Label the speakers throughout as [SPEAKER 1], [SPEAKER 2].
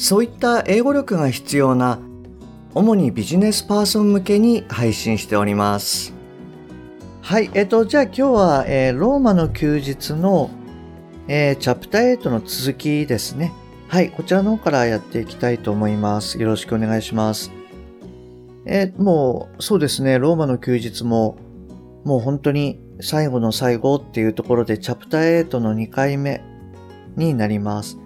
[SPEAKER 1] そういった英語力が必要な主にビジネスパーソン向けに配信しております。はいえっとじゃあ今日は、えー、ローマの休日の、えー、チャプター8の続きですね。はいこちらの方からやっていきたいと思います。よろしくお願いします。えー、もう、そうですね、ローマの休日も、もう本当に最後の最後っていうところで、チャプター8の2回目になります。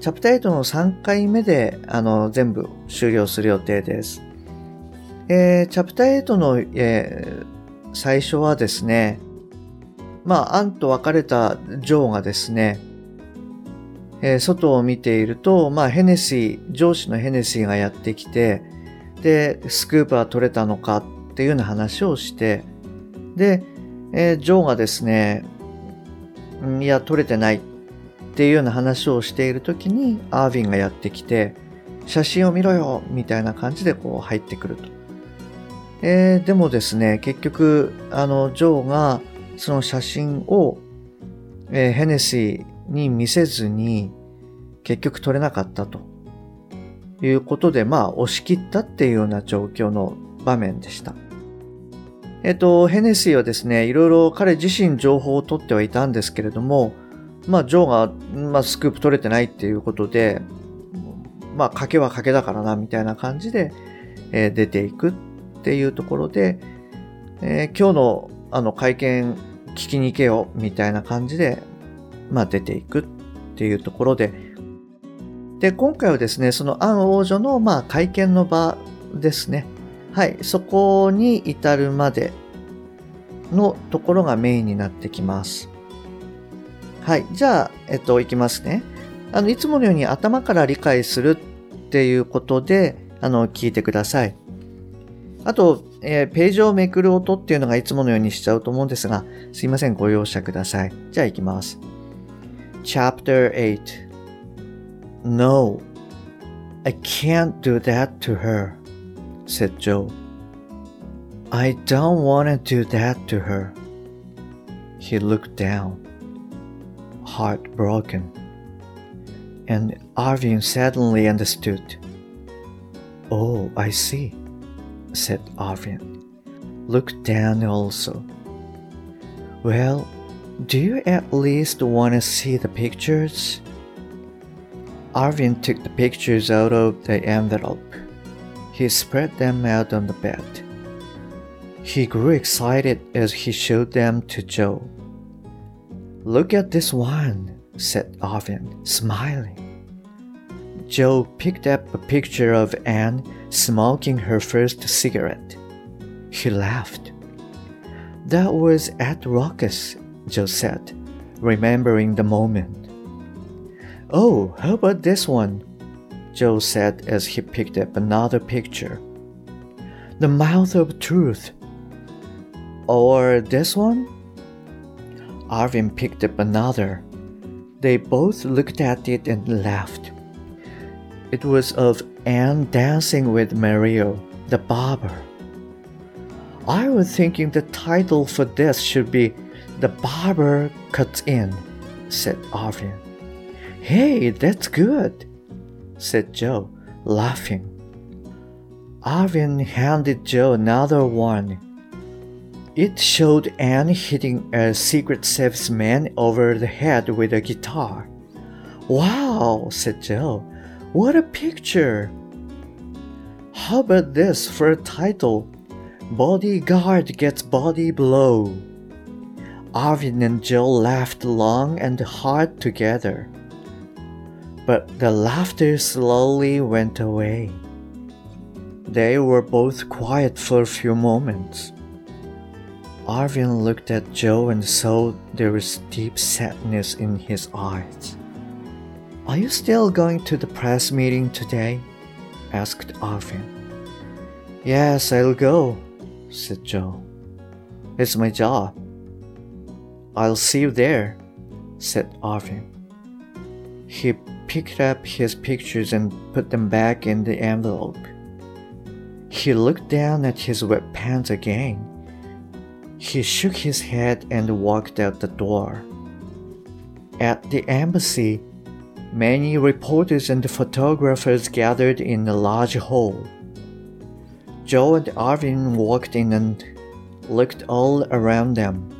[SPEAKER 1] チャプター8の3回目で、あの、全部終了する予定です。えー、チャプター8の、えー、最初はですね、まあ、アンと別れたジョーがですね、えー、外を見ていると、まあ、ヘネシー、上司のヘネシーがやってきて、で、スクープは取れたのかっていうような話をして、で、えー、ジョーがですね、いや、取れてないっていうような話をしている時に、アーヴィンがやってきて、写真を見ろよみたいな感じでこう入ってくると。えー、でもですね、結局、あの、ジョーがその写真を、えー、ヘネシーに見せずに、結局取れなかったと。いうことで、まあ、押し切ったっていうような状況の場面でした。えっと、ヘネシーはですね、いろいろ彼自身情報を取ってはいたんですけれども、まあ、ジョーが、まあ、スクープ取れてないっていうことで、まあ、賭けは賭けだからな、みたいな感じで、えー、出ていくっていうところで、えー、今日のあの会見聞きに行けよ、みたいな感じで、まあ、出ていくっていうところで、で、今回はですね、そのアン王女の、まあ、会見の場ですね。はい、そこに至るまでのところがメインになってきます。はい、じゃあ、えっと、いきますね。あの、いつものように頭から理解するっていうことで、あの、聞いてください。あと、えー、ページをめくる音っていうのがいつものようにしちゃうと思うんですが、すいません、ご容赦ください。じゃあ行きます。Chapter 8 No, I can't do that to her, said Joe. I don't want to do that to her. He looked down, heartbroken, and Arvin suddenly understood. Oh, I see, said Arvin. Looked down also. Well, do you at least want to see the pictures? Arvin took the pictures out of the envelope. He spread them out on the bed. He grew excited as he showed them to Joe. Look at this one, said Arvin, smiling. Joe picked up a picture of Anne smoking her first cigarette. He laughed. That was at Ruckus, Joe said, remembering the moment. Oh, how about this one? Joe said as he picked up another picture. The Mouth of Truth. Or this one? Arvin picked up another. They both looked at it and laughed. It was of Anne dancing with Mario, the barber. I was thinking the title for this should be The Barber Cuts In, said Arvin. Hey, that's good, said Joe, laughing. Arvin handed Joe another one. It showed Anne hitting a Secret Service man over the head with a guitar. Wow, said Joe. What a picture! How about this for a title? Bodyguard gets body blow. Arvin and Joe laughed long and hard together but the laughter slowly went away. They were both quiet for a few moments. Arvin looked at Joe and saw there was deep sadness in his eyes. Are you still going to the press meeting today? asked Arvin. Yes, I'll go, said Joe. It's my job. I'll see you there, said Arvin. He picked up his pictures and put them back in the envelope. He looked down at his wet pants again. He shook his head and walked out the door. At the embassy, many reporters and photographers gathered in a large hall. Joe and Arvin walked in and looked all around them.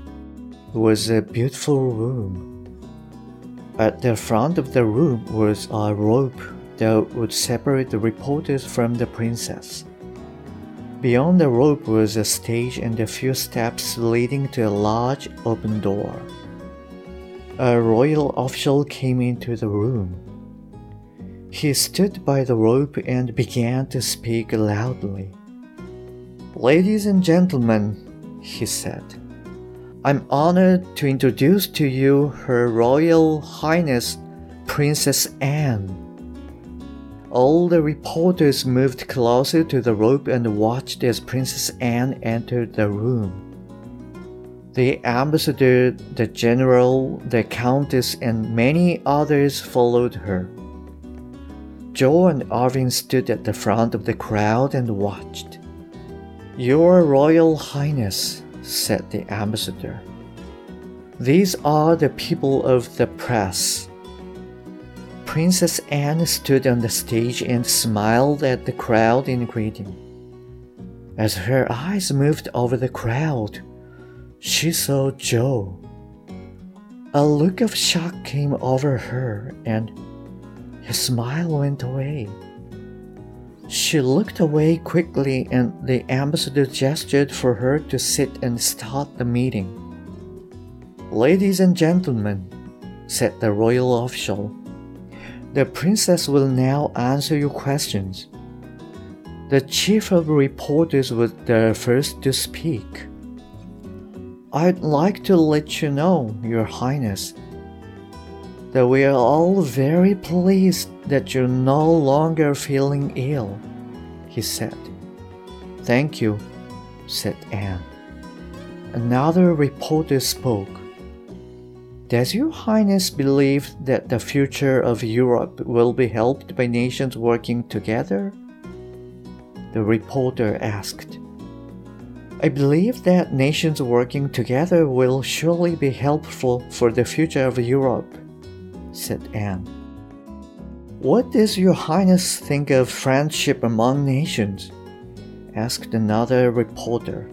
[SPEAKER 1] It was a beautiful room. At the front of the room was a rope that would separate the reporters from the princess. Beyond the rope was a stage and a few steps leading to a large open door. A royal official came into the room. He stood by the rope and began to speak loudly. Ladies and gentlemen, he said, I'm honored to introduce to you Her Royal Highness Princess Anne. All the reporters moved closer to the rope and watched as Princess Anne entered the room. The ambassador, the general, the countess, and many others followed her. Joe and Arvin stood at the front of the crowd and watched. Your Royal Highness, said the ambassador. These are the people of the press. Princess Anne stood on the stage and smiled at the crowd in greeting. As her eyes moved over the crowd, she saw Joe. A look of shock came over her and his smile went away. She looked away quickly, and the ambassador gestured for her to sit and start the meeting. Ladies and gentlemen, said the royal official, the princess will now answer your questions. The chief of reporters was the first to speak. I'd like to let you know, Your Highness, that we are all very pleased that you're no longer feeling ill, he said. Thank you, said Anne. Another reporter spoke. Does Your Highness believe that the future of Europe will be helped by nations working together? The reporter asked. I believe that nations working together will surely be helpful for the future of Europe said Anne. What does your highness think of friendship among nations? asked another reporter.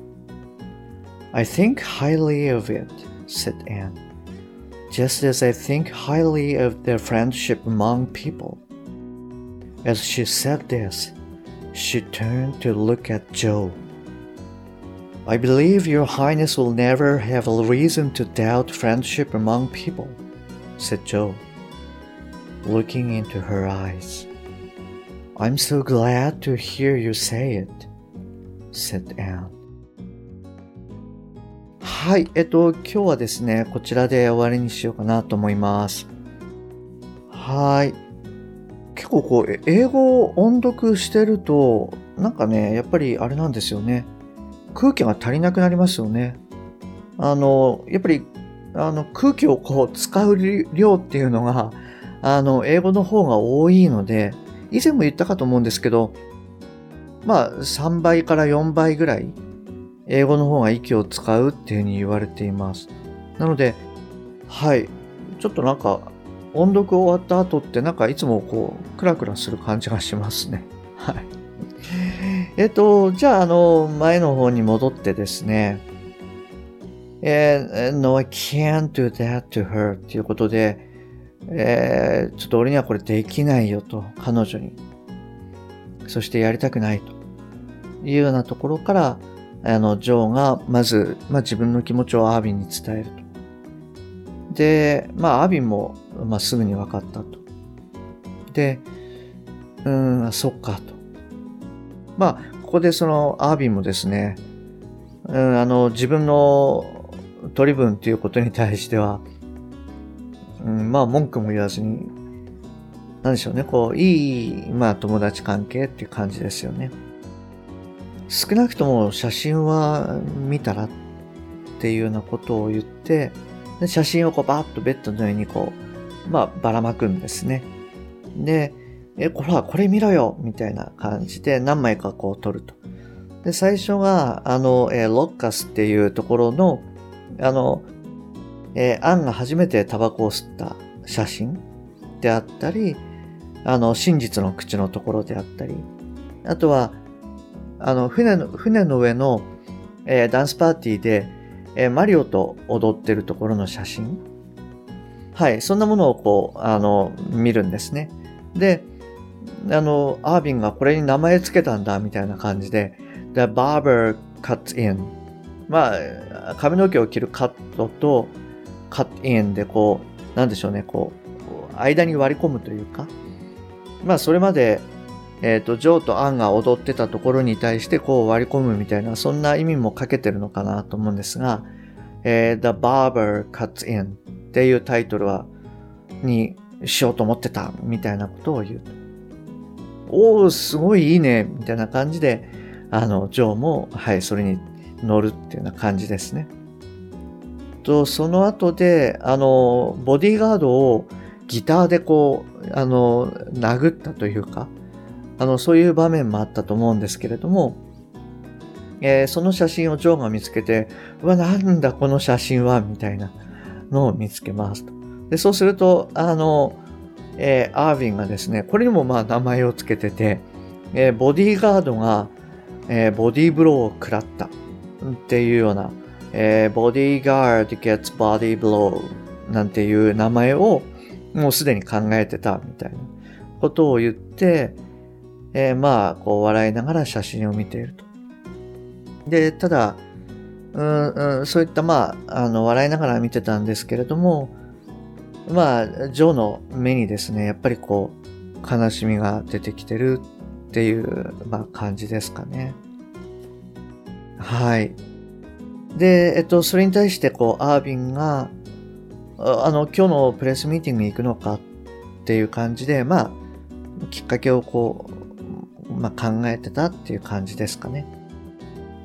[SPEAKER 1] I think highly of it, said Anne, just as I think highly of the friendship among people. As she said this, she turned to look at Joe. I believe your highness will never have a reason to doubt friendship among people, said Joe looking into her eyes. I'm so glad to hear you say it, said Anne. はい、えっと、今日はですね、こちらで終わりにしようかなと思います。はい。結構こう、英語を音読してると、なんかね、やっぱりあれなんですよね。空気が足りなくなりますよね。あの、やっぱり、あの、空気をこう、使う量っていうのが、あの、英語の方が多いので、以前も言ったかと思うんですけど、まあ、3倍から4倍ぐらい、英語の方が息を使うっていうふうに言われています。なので、はい、ちょっとなんか、音読終わった後ってなんかいつもこう、クラクラする感じがしますね。はい。えっと、じゃあ、あの、前の方に戻ってですね、えー、No, I can't do that to her っていうことで、えー、ちょっと俺にはこれできないよと、彼女に。そしてやりたくないというようなところから、あの、ジョーがまず、まあ、自分の気持ちをアービンに伝えると。で、まあ、アービンも、まあ、すぐに分かったと。で、うん、そっかと。まあ、ここでそのアービンもですね、うん、あの、自分の取り分ということに対しては、うん、まあ文句も言わずに、なんでしょうね、こう、いい、まあ友達関係っていう感じですよね。少なくとも写真は見たらっていうようなことを言って、で写真をこうバーッとベッドの上にこう、まあばらまくんですね。で、え、ほら、これ見ろよみたいな感じで何枚かこう撮ると。で、最初が、あの、え、ロッカスっていうところの、あの、え、アンが初めてタバコを吸った写真であったり、あの、真実の口のところであったり、あとは、あの、船の、船の上の、えー、ダンスパーティーで、えー、マリオと踊ってるところの写真。はい、そんなものをこう、あの、見るんですね。で、あの、アービンがこれに名前つけたんだ、みたいな感じで、The barber cuts in. まあ、髪の毛を切るカットと、cut in でこう、なんでしょうね、こう、間に割り込むというか、まあ、それまで、えっ、ー、と、ジョーとアンが踊ってたところに対してこう割り込むみたいな、そんな意味もかけてるのかなと思うんですが、えー、The Barber Cuts In っていうタイトルは、にしようと思ってたみたいなことを言うと。お、すごいいいねみたいな感じで、あの、ジョーも、はい、それに乗るっていうような感じですね。と、その後で、あの、ボディーガードをギターでこう、あの、殴ったというか、あの、そういう場面もあったと思うんですけれども、えー、その写真をジョーが見つけて、うわ、なんだこの写真は、みたいなのを見つけますと。で、そうすると、あの、えー、アーヴィンがですね、これにもまあ名前を付けてて、えー、ボディーガードが、えー、ボディーブローを食らったっていうような、えー、ボディーガード gets body blow なんていう名前をもうすでに考えてたみたいなことを言って、えー、まあ、こう笑いながら写真を見ていると。で、ただ、うん、うん、そういったまあ、あの、笑いながら見てたんですけれども、まあ、ジョーの目にですね、やっぱりこう、悲しみが出てきてるっていう、まあ、感じですかね。はい。で、えっと、それに対して、こう、アービンが、あの、今日のプレスミーティングに行くのかっていう感じで、まあ、きっかけをこう、まあ、考えてたっていう感じですかね。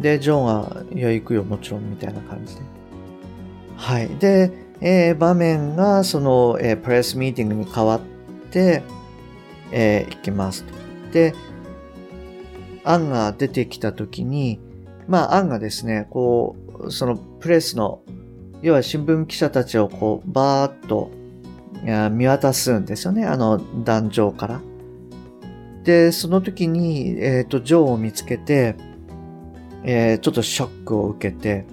[SPEAKER 1] で、ジョンは、いや、行くよ、もちろん、みたいな感じで。はい。で、えー、場面が、その、えー、プレスミーティングに変わって、えー、行きますと。で、アンが出てきたときに、まあ、アンがですね、こう、そのプレスの要は新聞記者たちをこう、バーッと見渡すんですよね。あの、壇上から。で、その時に、えっ、ー、と、ジョーを見つけて、えー、ちょっとショックを受けて、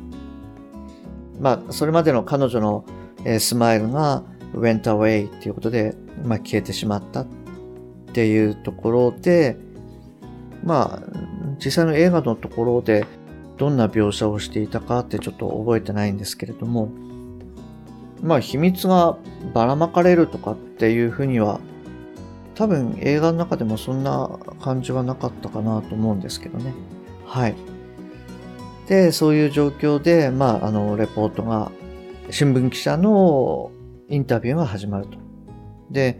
[SPEAKER 1] まあ、それまでの彼女の、えー、スマイルが went away っていうことで、まあ、消えてしまったっていうところで、まあ、実際の映画のところで、どんな描写をしていたかってちょっと覚えてないんですけれども、まあ秘密がばらまかれるとかっていうふうには、多分映画の中でもそんな感じはなかったかなと思うんですけどね。はい。で、そういう状況で、まあ、あの、レポートが、新聞記者のインタビューが始まると。で、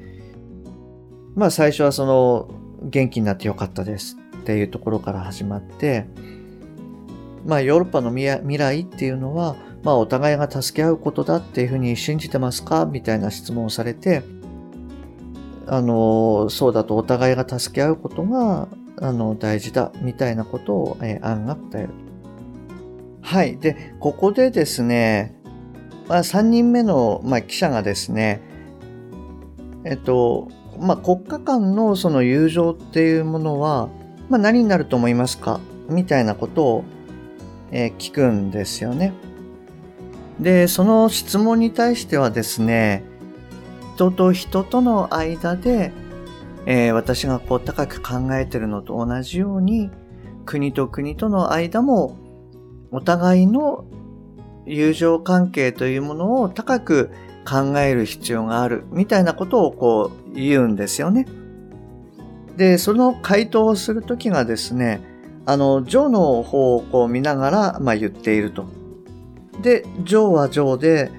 [SPEAKER 1] まあ最初はその、元気になってよかったですっていうところから始まって、まあ、ヨーロッパの未来っていうのは、まあ、お互いが助け合うことだっていうふうに信じてますかみたいな質問をされて、あの、そうだとお互いが助け合うことが、あの、大事だ、みたいなことを、えー、案が答える。はい。で、ここでですね、まあ、3人目の、まあ、記者がですね、えっと、まあ、国家間のその友情っていうものは、まあ、何になると思いますかみたいなことをえー、聞くんですよね。で、その質問に対してはですね、人と人との間で、えー、私がこう高く考えてるのと同じように、国と国との間もお互いの友情関係というものを高く考える必要があるみたいなことをこう言うんですよね。で、その回答をするときがですね、あの、ジョーの方をこう見ながら、まあ、言っていると。で、ジョーはジョーで、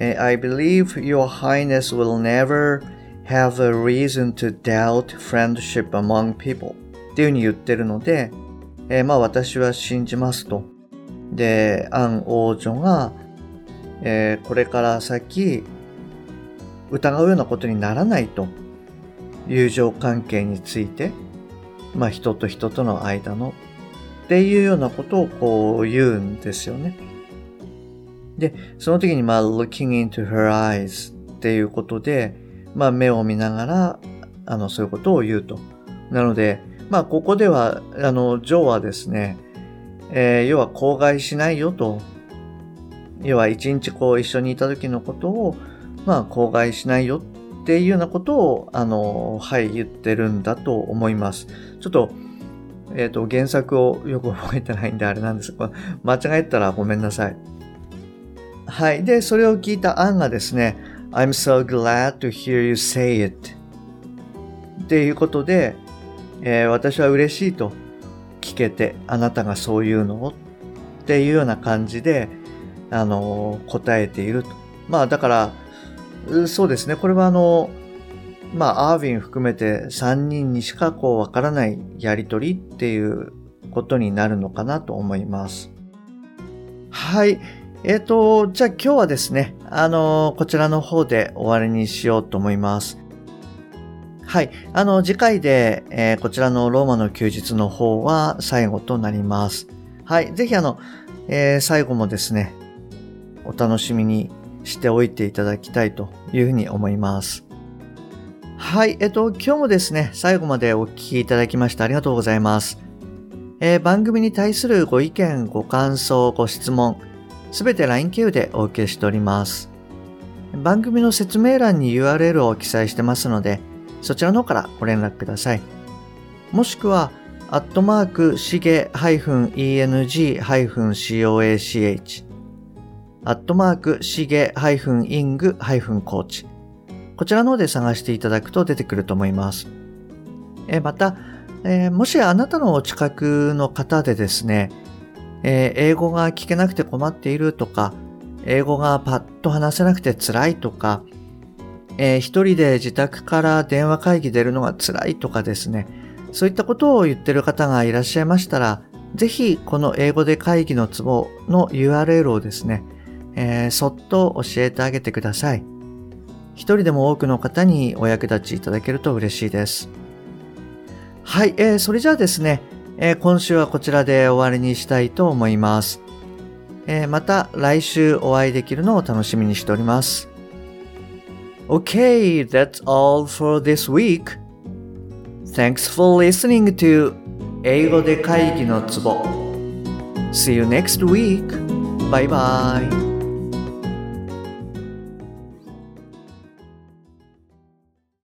[SPEAKER 1] I believe your highness will never have a reason to doubt friendship among people っていうふうに言ってるので、えー、まあ私は信じますと。で、アン王女が、えー、これから先疑うようなことにならないと友情関係について、まあ人と人との間のっていうようなことをこう言うんですよね。で、その時にまあ looking into her eyes っていうことで、まあ目を見ながら、あの、そういうことを言うと。なので、まあここでは、あの、ジョーはですね、えー、要は口外しないよと。要は一日こう一緒にいた時のことを、まあ口外しないよっていうようなことを、あの、はい、言ってるんだと思います。ちょっと、えっ、ー、と、原作をよく覚えてないんであれなんですが、間違えたらごめんなさい。はい。で、それを聞いたアンがですね、I'm so glad to hear you say it っていうことで、えー、私は嬉しいと聞けて、あなたがそういうの？っていうような感じで、あの、答えていると。まあ、だから、そうですね。これはあの、まあ、アーヴィン含めて3人にしかこうわからないやりとりっていうことになるのかなと思います。はい。えっ、ー、と、じゃあ今日はですね、あの、こちらの方で終わりにしようと思います。はい。あの、次回で、えー、こちらのローマの休日の方は最後となります。はい。ぜひあの、えー、最後もですね、お楽しみにしておいていただきたいというふうに思います。はい。えっと、今日もですね、最後までお聞きいただきましてありがとうございます。え、番組に対するご意見、ご感想、ご質問、すべて LINE 経由でお受けしております。番組の説明欄に URL を記載してますので、そちらの方からご連絡ください。もしくは、アットマーク、しげ -eng-coach、アットマーク、しげ -ing-coach、こちらの方で探していただくと出てくると思います。えまた、えー、もしあなたのお近くの方でですね、えー、英語が聞けなくて困っているとか、英語がパッと話せなくて辛いとか、えー、一人で自宅から電話会議出るのが辛いとかですね、そういったことを言ってる方がいらっしゃいましたら、ぜひこの英語で会議のツボの URL をですね、えー、そっと教えてあげてください。一人でも多くの方にお役立ちいただけると嬉しいです。はい、えー、それじゃあですね、えー、今週はこちらで終わりにしたいと思います。えー、また来週お会いできるのを楽しみにしております。Okay, that's all for this week. Thanks for listening to 英語で会議のツボ See you next week. Bye bye.